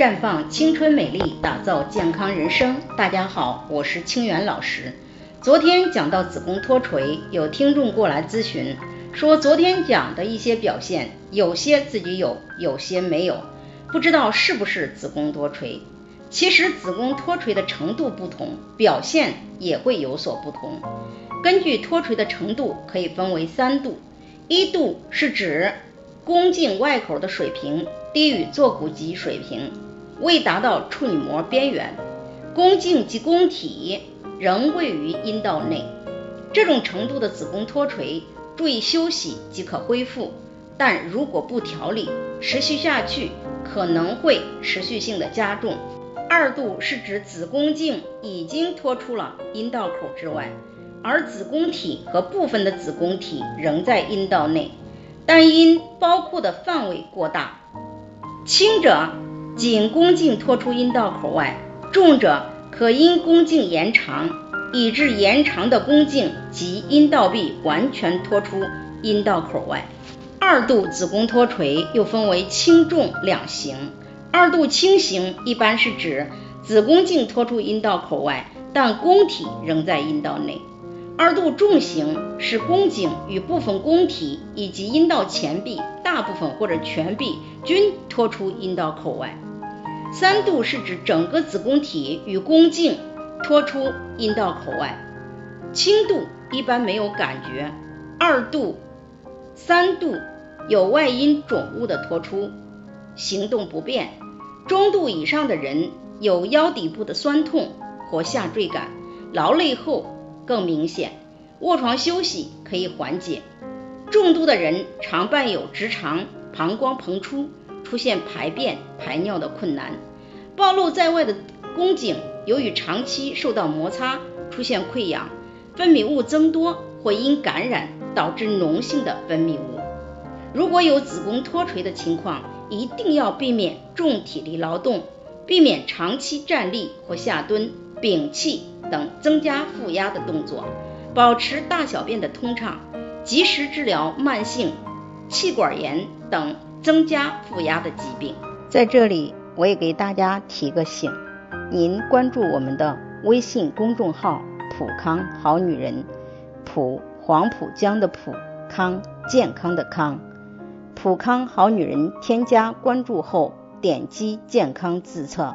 绽放青春美丽，打造健康人生。大家好，我是清源老师。昨天讲到子宫脱垂，有听众过来咨询，说昨天讲的一些表现，有些自己有，有些没有，不知道是不是子宫脱垂。其实子宫脱垂的程度不同，表现也会有所不同。根据脱垂的程度，可以分为三度。一度是指宫颈外口的水平低于坐骨肌水平，未达到处女膜边缘，宫颈及宫体仍位于阴道内。这种程度的子宫脱垂，注意休息即可恢复。但如果不调理，持续下去可能会持续性的加重。二度是指子宫颈已经脱出了阴道口之外。而子宫体和部分的子宫体仍在阴道内，但因包括的范围过大，轻者仅宫颈脱出阴道口外，重者可因宫颈延长，以致延长的宫颈及阴道壁完全脱出阴道口外。二度子宫脱垂又分为轻重两型，二度轻型一般是指子宫颈脱出阴道口外，但宫体仍在阴道内。二度重型是宫颈与部分宫体以及阴道前壁大部分或者全壁均脱出阴道口外。三度是指整个子宫体与宫颈脱出阴道口外。轻度一般没有感觉，二度、三度有外阴肿物的脱出，行动不便。中度以上的人有腰底部的酸痛或下坠感，劳累后。更明显，卧床休息可以缓解。重度的人常伴有直肠、膀胱膨出，出现排便、排尿的困难。暴露在外的宫颈，由于长期受到摩擦，出现溃疡，分泌物增多，或因感染导致脓性的分泌物。如果有子宫脱垂的情况，一定要避免重体力劳动，避免长期站立或下蹲。摒气等增加负压的动作，保持大小便的通畅，及时治疗慢性气管炎等增加负压的疾病。在这里，我也给大家提个醒：您关注我们的微信公众号“普康好女人”，普黄浦江的普康健康的康，普康好女人添加关注后，点击健康自测。